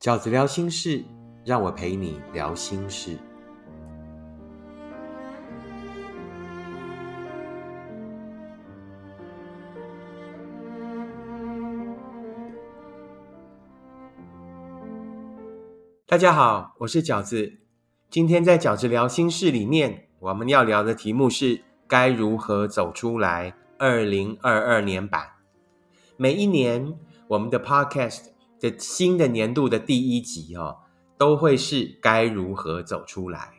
饺子聊心事，让我陪你聊心事。大家好，我是饺子。今天在饺子聊心事里面，我们要聊的题目是该如何走出来。二零二二年版，每一年我们的 Podcast 的新的年度的第一集哦，都会是该如何走出来。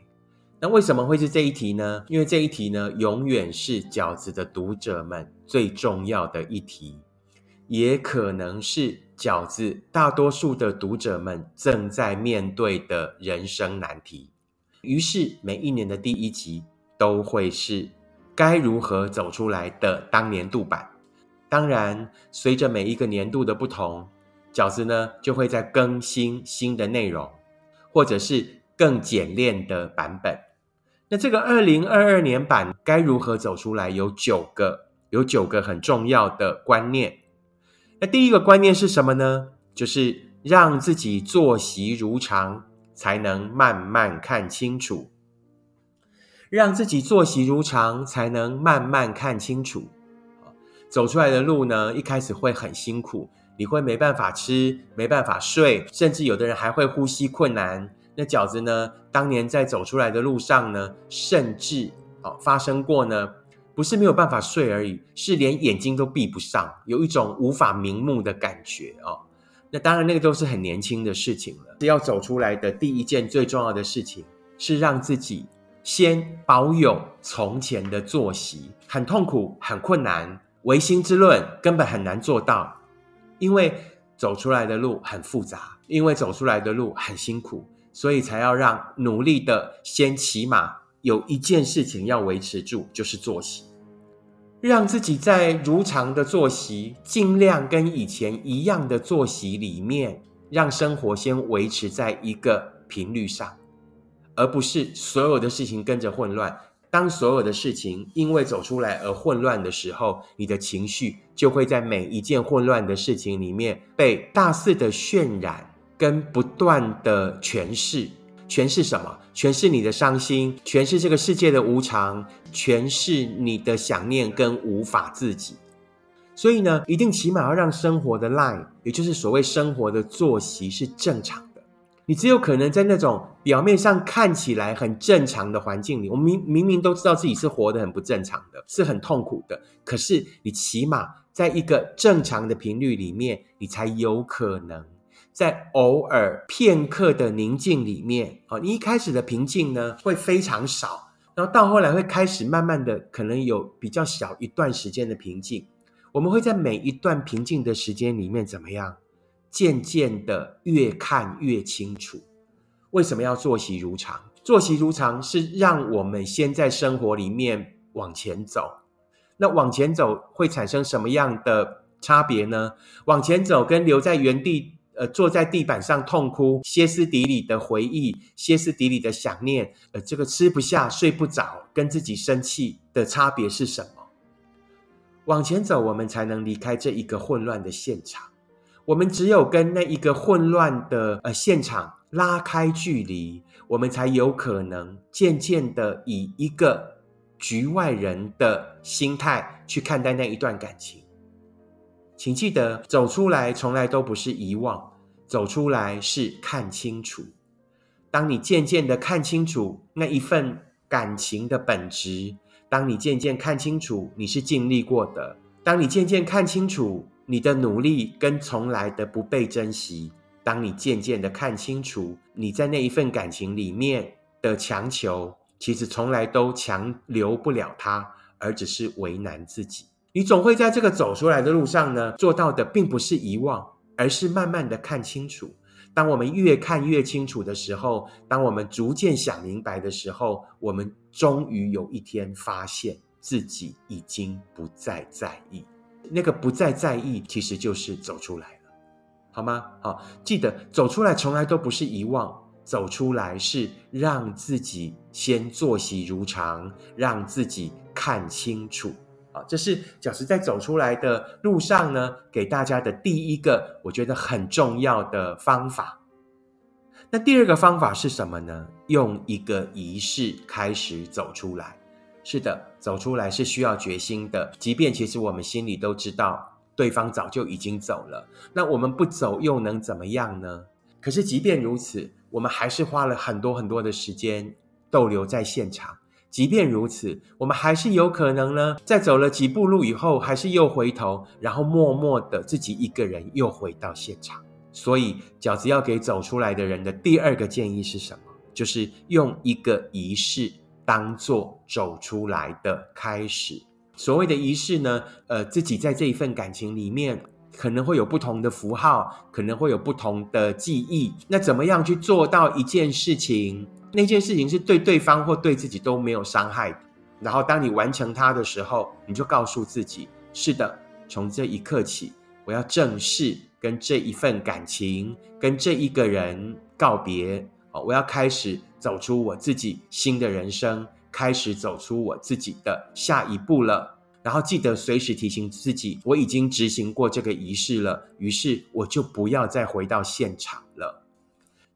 那为什么会是这一题呢？因为这一题呢，永远是饺子的读者们最重要的一题，也可能是饺子大多数的读者们正在面对的人生难题。于是每一年的第一集都会是。该如何走出来的当年度版？当然，随着每一个年度的不同，饺子呢就会在更新新的内容，或者是更简练的版本。那这个二零二二年版该如何走出来？有九个，有九个很重要的观念。那第一个观念是什么呢？就是让自己作息如常，才能慢慢看清楚。让自己作息如常，才能慢慢看清楚。走出来的路呢，一开始会很辛苦，你会没办法吃，没办法睡，甚至有的人还会呼吸困难。那饺子呢，当年在走出来的路上呢，甚至哦发生过呢，不是没有办法睡而已，是连眼睛都闭不上，有一种无法瞑目的感觉哦。那当然，那个都是很年轻的事情了。要走出来的第一件最重要的事情，是让自己。先保有从前的作息，很痛苦，很困难。唯心之论根本很难做到，因为走出来的路很复杂，因为走出来的路很辛苦，所以才要让努力的先起码有一件事情要维持住，就是作息，让自己在如常的作息，尽量跟以前一样的作息里面，让生活先维持在一个频率上。而不是所有的事情跟着混乱。当所有的事情因为走出来而混乱的时候，你的情绪就会在每一件混乱的事情里面被大肆的渲染，跟不断的诠释。诠释什么？诠释你的伤心，诠释这个世界的无常，诠释你的想念跟无法自己。所以呢，一定起码要让生活的 line，也就是所谓生活的作息是正常。你只有可能在那种表面上看起来很正常的环境里，我们明明明都知道自己是活得很不正常的，是很痛苦的。可是你起码在一个正常的频率里面，你才有可能在偶尔片刻的宁静里面，哦，你一开始的平静呢会非常少，然后到后来会开始慢慢的可能有比较小一段时间的平静。我们会在每一段平静的时间里面怎么样？渐渐的越看越清楚，为什么要作息如常？作息如常是让我们先在生活里面往前走。那往前走会产生什么样的差别呢？往前走跟留在原地，呃，坐在地板上痛哭、歇斯底里的回忆、歇斯底里的想念，呃，这个吃不下、睡不着，跟自己生气的差别是什么？往前走，我们才能离开这一个混乱的现场。我们只有跟那一个混乱的呃现场拉开距离，我们才有可能渐渐的以一个局外人的心态去看待那一段感情。请记得，走出来从来都不是遗忘，走出来是看清楚。当你渐渐的看清楚那一份感情的本质，当你渐渐看清楚你是经历过的，当你渐渐看清楚。你的努力跟从来的不被珍惜，当你渐渐的看清楚，你在那一份感情里面的强求，其实从来都强留不了他，而只是为难自己。你总会在这个走出来的路上呢，做到的并不是遗忘，而是慢慢的看清楚。当我们越看越清楚的时候，当我们逐渐想明白的时候，我们终于有一天发现自己已经不再在意。那个不再在意，其实就是走出来了，好吗？好，记得走出来从来都不是遗忘，走出来是让自己先作息如常，让自己看清楚。啊，这是饺子在走出来的路上呢，给大家的第一个我觉得很重要的方法。那第二个方法是什么呢？用一个仪式开始走出来。是的，走出来是需要决心的。即便其实我们心里都知道对方早就已经走了，那我们不走又能怎么样呢？可是即便如此，我们还是花了很多很多的时间逗留在现场。即便如此，我们还是有可能呢，在走了几步路以后，还是又回头，然后默默的自己一个人又回到现场。所以，饺子要给走出来的人的第二个建议是什么？就是用一个仪式。当做走出来的开始。所谓的仪式呢，呃，自己在这一份感情里面可能会有不同的符号，可能会有不同的记忆。那怎么样去做到一件事情？那件事情是对对方或对自己都没有伤害。然后当你完成它的时候，你就告诉自己：是的，从这一刻起，我要正式跟这一份感情、跟这一个人告别。哦，我要开始走出我自己新的人生，开始走出我自己的下一步了。然后记得随时提醒自己，我已经执行过这个仪式了，于是我就不要再回到现场了。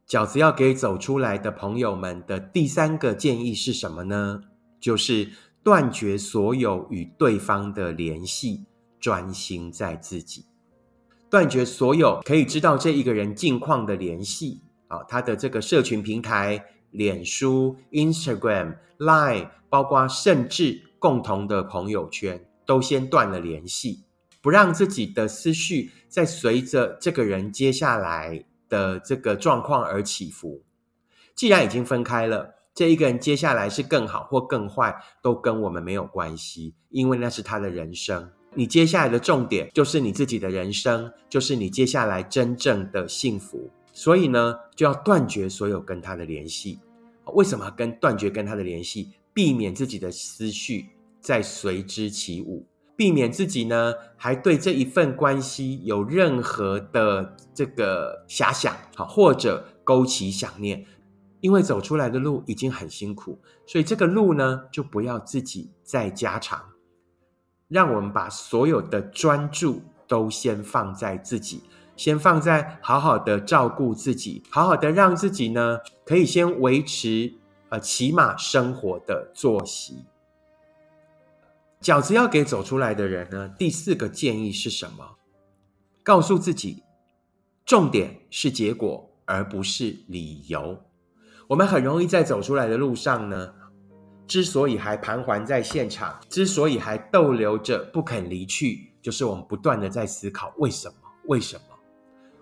饺子要给走出来的朋友们的第三个建议是什么呢？就是断绝所有与对方的联系，专心在自己，断绝所有可以知道这一个人近况的联系。啊，他的这个社群平台，脸书、Instagram、Line，包括甚至共同的朋友圈，都先断了联系，不让自己的思绪在随着这个人接下来的这个状况而起伏。既然已经分开了，这一个人接下来是更好或更坏，都跟我们没有关系，因为那是他的人生。你接下来的重点就是你自己的人生，就是你接下来真正的幸福。所以呢，就要断绝所有跟他的联系。为什么跟断绝跟他的联系？避免自己的思绪再随之起舞，避免自己呢还对这一份关系有任何的这个遐想，好或者勾起想念。因为走出来的路已经很辛苦，所以这个路呢就不要自己再加长。让我们把所有的专注都先放在自己。先放在好好的照顾自己，好好的让自己呢，可以先维持呃起码生活的作息。饺子要给走出来的人呢，第四个建议是什么？告诉自己，重点是结果，而不是理由。我们很容易在走出来的路上呢，之所以还盘桓在现场，之所以还逗留着不肯离去，就是我们不断的在思考为什么？为什么？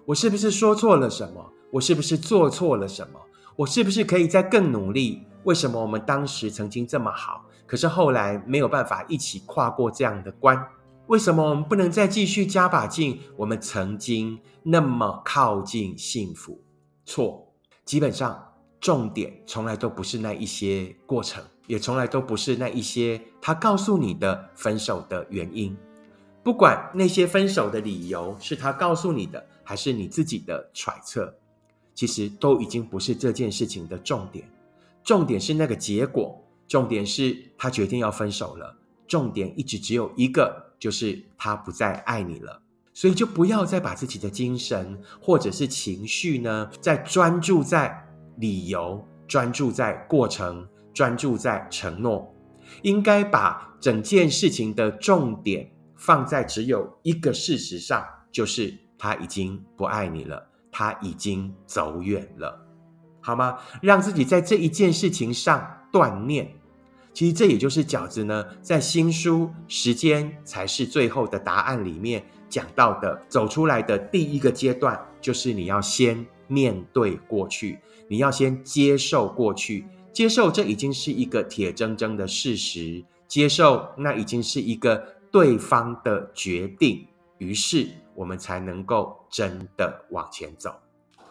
我是不是说错了什么？我是不是做错了什么？我是不是可以再更努力？为什么我们当时曾经这么好，可是后来没有办法一起跨过这样的关？为什么我们不能再继续加把劲？我们曾经那么靠近幸福，错。基本上，重点从来都不是那一些过程，也从来都不是那一些他告诉你的分手的原因。不管那些分手的理由是他告诉你的。还是你自己的揣测，其实都已经不是这件事情的重点。重点是那个结果，重点是他决定要分手了。重点一直只有一个，就是他不再爱你了。所以就不要再把自己的精神或者是情绪呢，再专注在理由、专注在过程、专注在承诺。应该把整件事情的重点放在只有一个事实上，就是。他已经不爱你了，他已经走远了，好吗？让自己在这一件事情上断念。其实这也就是饺子呢，在新书《时间才是最后的答案》里面讲到的，走出来的第一个阶段，就是你要先面对过去，你要先接受过去，接受这已经是一个铁铮铮的事实，接受那已经是一个对方的决定，于是。我们才能够真的往前走。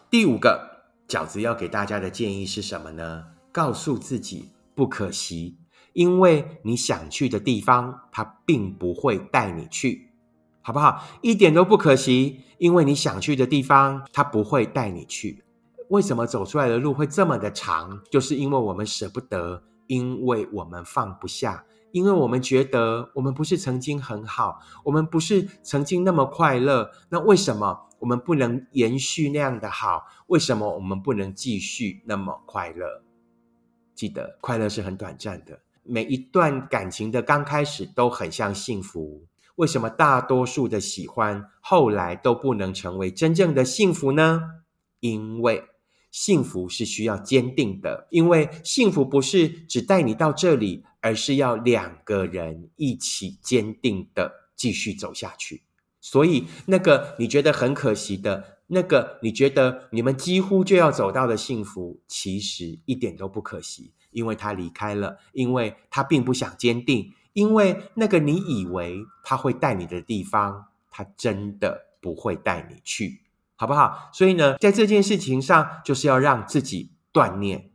第五个饺子要给大家的建议是什么呢？告诉自己不可惜，因为你想去的地方，他并不会带你去，好不好？一点都不可惜，因为你想去的地方，他不会带你去。为什么走出来的路会这么的长？就是因为我们舍不得，因为我们放不下。因为我们觉得我们不是曾经很好，我们不是曾经那么快乐，那为什么我们不能延续那样的好？为什么我们不能继续那么快乐？记得，快乐是很短暂的。每一段感情的刚开始都很像幸福。为什么大多数的喜欢后来都不能成为真正的幸福呢？因为幸福是需要坚定的，因为幸福不是只带你到这里，而是要两个人一起坚定的继续走下去。所以，那个你觉得很可惜的，那个你觉得你们几乎就要走到的幸福，其实一点都不可惜，因为他离开了，因为他并不想坚定。因为那个你以为他会带你的地方，他真的不会带你去，好不好？所以呢，在这件事情上，就是要让自己锻炼，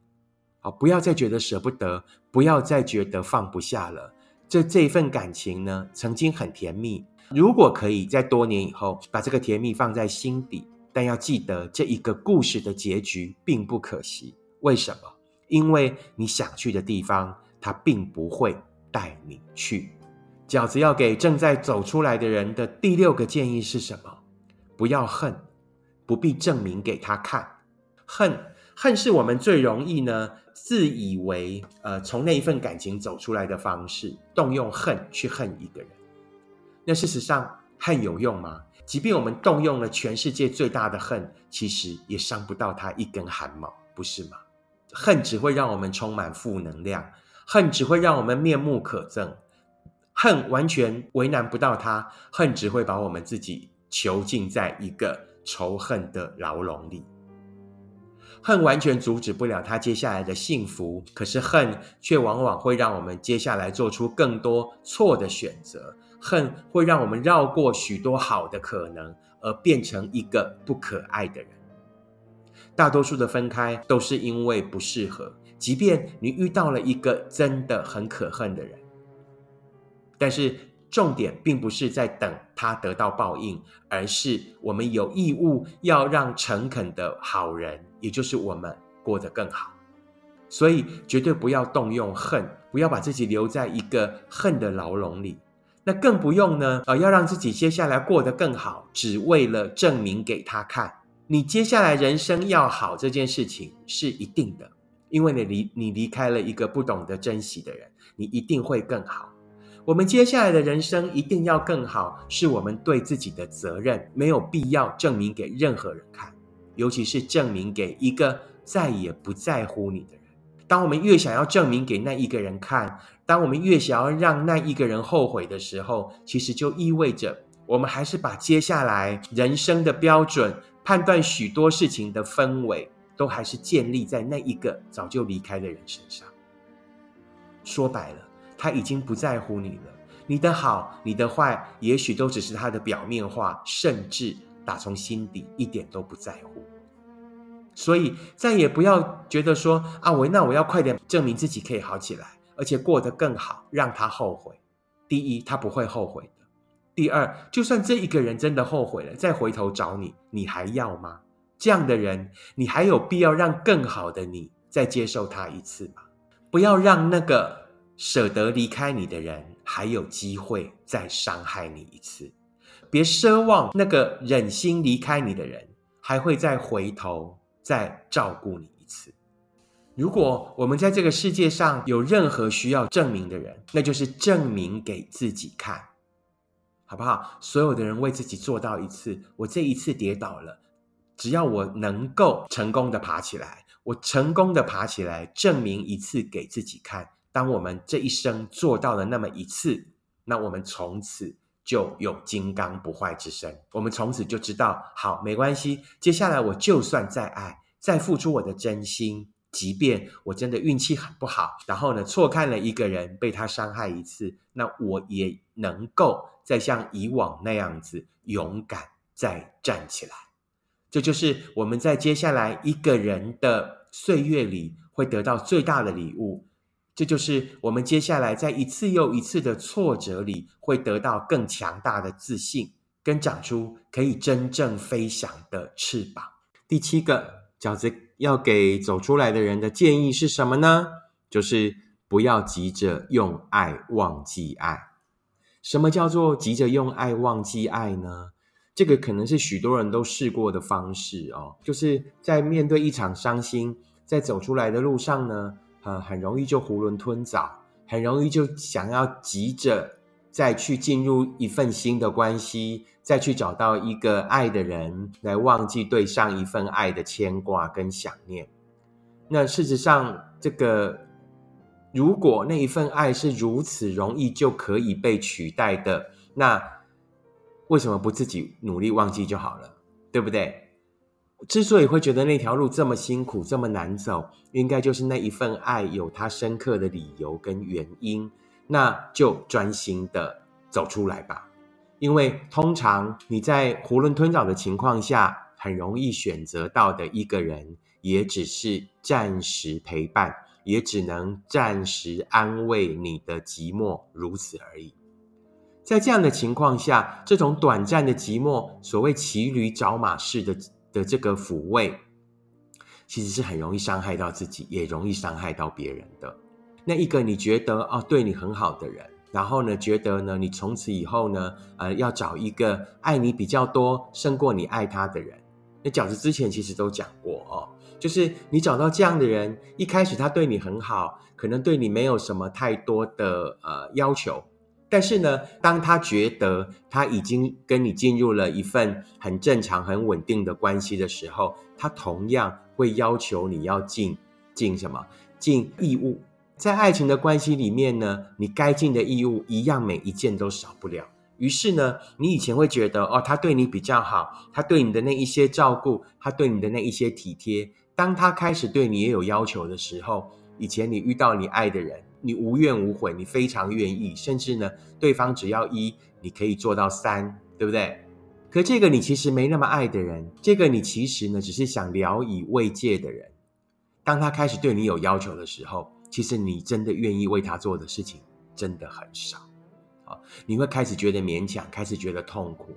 好，不要再觉得舍不得，不要再觉得放不下了。这这一份感情呢，曾经很甜蜜，如果可以在多年以后把这个甜蜜放在心底，但要记得这一个故事的结局并不可惜。为什么？因为你想去的地方，它并不会。带你去，饺子要给正在走出来的人的第六个建议是什么？不要恨，不必证明给他看。恨，恨是我们最容易呢自以为呃从那一份感情走出来的方式，动用恨去恨一个人。那事实上，恨有用吗？即便我们动用了全世界最大的恨，其实也伤不到他一根汗毛，不是吗？恨只会让我们充满负能量。恨只会让我们面目可憎，恨完全为难不到他，恨只会把我们自己囚禁在一个仇恨的牢笼里。恨完全阻止不了他接下来的幸福，可是恨却往往会让我们接下来做出更多错的选择。恨会让我们绕过许多好的可能，而变成一个不可爱的人。大多数的分开都是因为不适合。即便你遇到了一个真的很可恨的人，但是重点并不是在等他得到报应，而是我们有义务要让诚恳的好人，也就是我们过得更好。所以绝对不要动用恨，不要把自己留在一个恨的牢笼里。那更不用呢，呃，要让自己接下来过得更好，只为了证明给他看，你接下来人生要好这件事情是一定的。因为你离你离开了一个不懂得珍惜的人，你一定会更好。我们接下来的人生一定要更好，是我们对自己的责任，没有必要证明给任何人看，尤其是证明给一个再也不在乎你的人。当我们越想要证明给那一个人看，当我们越想要让那一个人后悔的时候，其实就意味着我们还是把接下来人生的标准、判断许多事情的氛围。都还是建立在那一个早就离开的人身上。说白了，他已经不在乎你了。你的好，你的坏，也许都只是他的表面化，甚至打从心底一点都不在乎。所以，再也不要觉得说啊，我那我要快点证明自己可以好起来，而且过得更好，让他后悔。第一，他不会后悔的；第二，就算这一个人真的后悔了，再回头找你，你还要吗？这样的人，你还有必要让更好的你再接受他一次吗？不要让那个舍得离开你的人还有机会再伤害你一次。别奢望那个忍心离开你的人还会再回头再照顾你一次。如果我们在这个世界上有任何需要证明的人，那就是证明给自己看，好不好？所有的人为自己做到一次，我这一次跌倒了。只要我能够成功的爬起来，我成功的爬起来，证明一次给自己看。当我们这一生做到了那么一次，那我们从此就有金刚不坏之身。我们从此就知道，好，没关系。接下来我就算再爱，再付出我的真心，即便我真的运气很不好，然后呢错看了一个人，被他伤害一次，那我也能够再像以往那样子勇敢再站起来。这就是我们在接下来一个人的岁月里会得到最大的礼物。这就是我们接下来在一次又一次的挫折里会得到更强大的自信，跟长出可以真正飞翔的翅膀。第七个饺子要给走出来的人的建议是什么呢？就是不要急着用爱忘记爱。什么叫做急着用爱忘记爱呢？这个可能是许多人都试过的方式哦，就是在面对一场伤心，在走出来的路上呢，呃，很容易就囫囵吞枣，很容易就想要急着再去进入一份新的关系，再去找到一个爱的人，来忘记对上一份爱的牵挂跟想念。那事实上，这个如果那一份爱是如此容易就可以被取代的，那。为什么不自己努力忘记就好了，对不对？之所以会觉得那条路这么辛苦、这么难走，应该就是那一份爱有它深刻的理由跟原因。那就专心的走出来吧。因为通常你在囫囵吞枣的情况下，很容易选择到的一个人，也只是暂时陪伴，也只能暂时安慰你的寂寞，如此而已。在这样的情况下，这种短暂的寂寞，所谓骑驴找马式的的这个抚慰，其实是很容易伤害到自己，也容易伤害到别人的。那一个你觉得哦对你很好的人，然后呢觉得呢你从此以后呢呃要找一个爱你比较多胜过你爱他的人。那饺子之前其实都讲过哦，就是你找到这样的人，一开始他对你很好，可能对你没有什么太多的呃要求。但是呢，当他觉得他已经跟你进入了一份很正常、很稳定的关系的时候，他同样会要求你要尽尽什么？尽义务。在爱情的关系里面呢，你该尽的义务一样每一件都少不了。于是呢，你以前会觉得哦，他对你比较好，他对你的那一些照顾，他对你的那一些体贴，当他开始对你也有要求的时候，以前你遇到你爱的人。你无怨无悔，你非常愿意，甚至呢，对方只要一，你可以做到三，对不对？可这个你其实没那么爱的人，这个你其实呢，只是想聊以慰藉的人，当他开始对你有要求的时候，其实你真的愿意为他做的事情真的很少，啊，你会开始觉得勉强，开始觉得痛苦，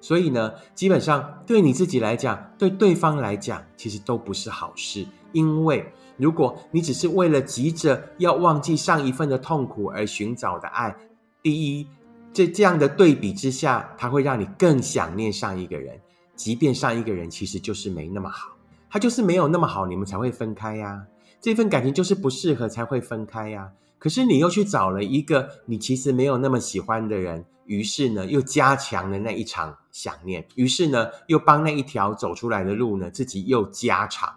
所以呢，基本上对你自己来讲，对对方来讲，其实都不是好事，因为。如果你只是为了急着要忘记上一份的痛苦而寻找的爱，第一，这这样的对比之下，它会让你更想念上一个人，即便上一个人其实就是没那么好，他就是没有那么好，你们才会分开呀。这份感情就是不适合才会分开呀。可是你又去找了一个你其实没有那么喜欢的人，于是呢，又加强了那一场想念，于是呢，又帮那一条走出来的路呢，自己又加长。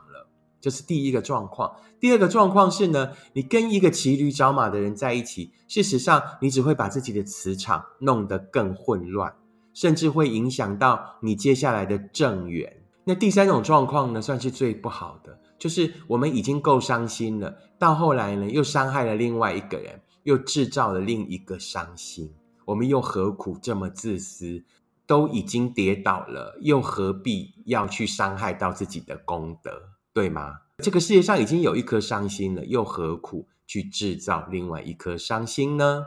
这是第一个状况。第二个状况是呢，你跟一个骑驴找马的人在一起，事实上你只会把自己的磁场弄得更混乱，甚至会影响到你接下来的正缘。那第三种状况呢，算是最不好的，就是我们已经够伤心了，到后来呢，又伤害了另外一个人，又制造了另一个伤心。我们又何苦这么自私？都已经跌倒了，又何必要去伤害到自己的功德？对吗？这个世界上已经有一颗伤心了，又何苦去制造另外一颗伤心呢？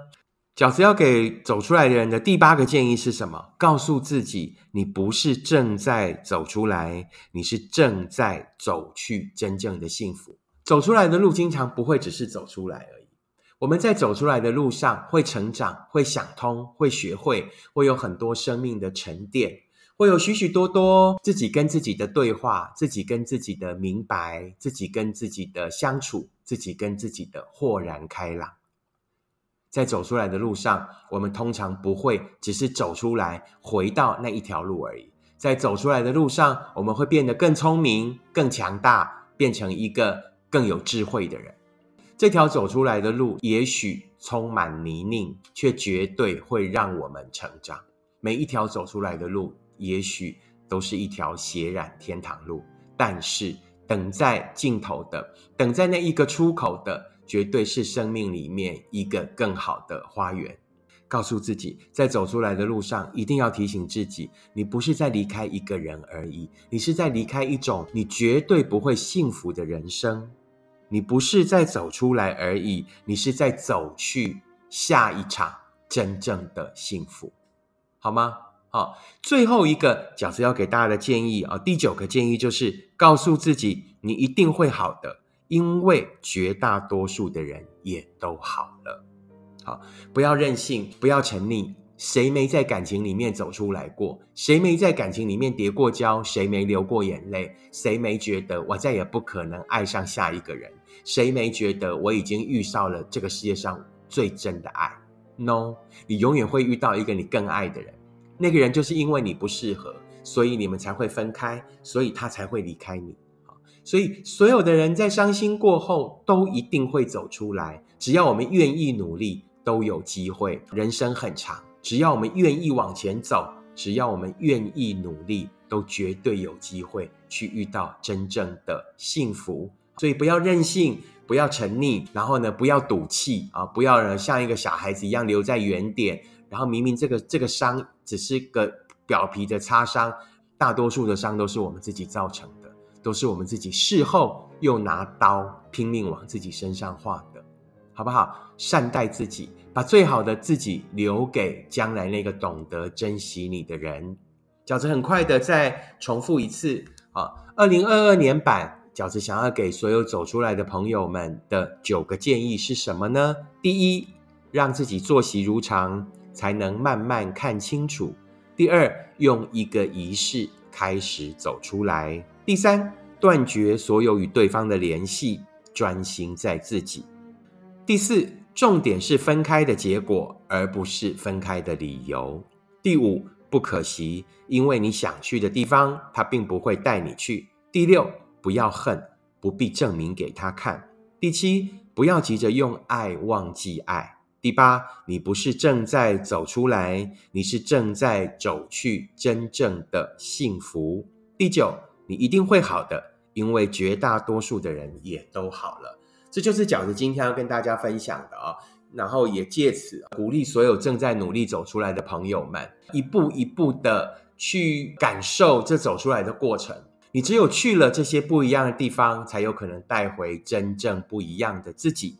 饺子要给走出来的人的第八个建议是什么？告诉自己，你不是正在走出来，你是正在走去真正的幸福。走出来的路，经常不会只是走出来而已。我们在走出来的路上，会成长，会想通，会学会，会有很多生命的沉淀。会有许许多多自己跟自己的对话，自己跟自己的明白，自己跟自己的相处，自己跟自己的豁然开朗。在走出来的路上，我们通常不会只是走出来，回到那一条路而已。在走出来的路上，我们会变得更聪明、更强大，变成一个更有智慧的人。这条走出来的路，也许充满泥泞，却绝对会让我们成长。每一条走出来的路。也许都是一条血染天堂路，但是等在尽头的，等在那一个出口的，绝对是生命里面一个更好的花园。告诉自己，在走出来的路上，一定要提醒自己，你不是在离开一个人而已，你是在离开一种你绝对不会幸福的人生。你不是在走出来而已，你是在走去下一场真正的幸福，好吗？好，最后一个饺子要给大家的建议啊，第九个建议就是告诉自己，你一定会好的，因为绝大多数的人也都好了。好，不要任性，不要沉溺，谁没在感情里面走出来过？谁没在感情里面跌过跤？谁没流过眼泪？谁没觉得我再也不可能爱上下一个人？谁没觉得我已经遇上了这个世界上最真的爱？No，你永远会遇到一个你更爱的人。那个人就是因为你不适合，所以你们才会分开，所以他才会离开你。所以所有的人在伤心过后，都一定会走出来。只要我们愿意努力，都有机会。人生很长。只要我们愿意往前走，只要我们愿意努力，都绝对有机会去遇到真正的幸福。所以不要任性，不要沉溺，然后呢，不要赌气啊！不要呢像一个小孩子一样留在原点。然后明明这个这个伤只是个表皮的擦伤，大多数的伤都是我们自己造成的，都是我们自己事后又拿刀拼命往自己身上划的，好不好？善待自己。把最好的自己留给将来那个懂得珍惜你的人。饺子很快的再重复一次啊！二零二二年版饺子想要给所有走出来的朋友们的九个建议是什么呢？第一，让自己作息如常，才能慢慢看清楚。第二，用一个仪式开始走出来。第三，断绝所有与对方的联系，专心在自己。第四。重点是分开的结果，而不是分开的理由。第五，不可惜，因为你想去的地方，他并不会带你去。第六，不要恨，不必证明给他看。第七，不要急着用爱忘记爱。第八，你不是正在走出来，你是正在走去真正的幸福。第九，你一定会好的，因为绝大多数的人也都好了。这就是饺子今天要跟大家分享的啊，然后也借此鼓励所有正在努力走出来的朋友们，一步一步的去感受这走出来的过程。你只有去了这些不一样的地方，才有可能带回真正不一样的自己。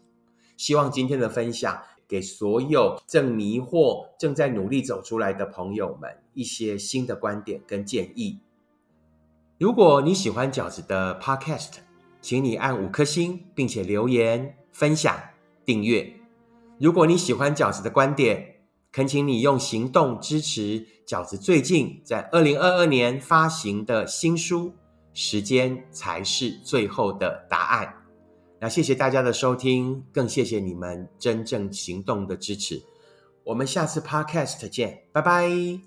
希望今天的分享给所有正迷惑、正在努力走出来的朋友们一些新的观点跟建议。如果你喜欢饺子的 Podcast，请你按五颗星，并且留言、分享、订阅。如果你喜欢饺子的观点，恳请你用行动支持饺子最近在二零二二年发行的新书《时间才是最后的答案》。那谢谢大家的收听，更谢谢你们真正行动的支持。我们下次 Podcast 见，拜拜。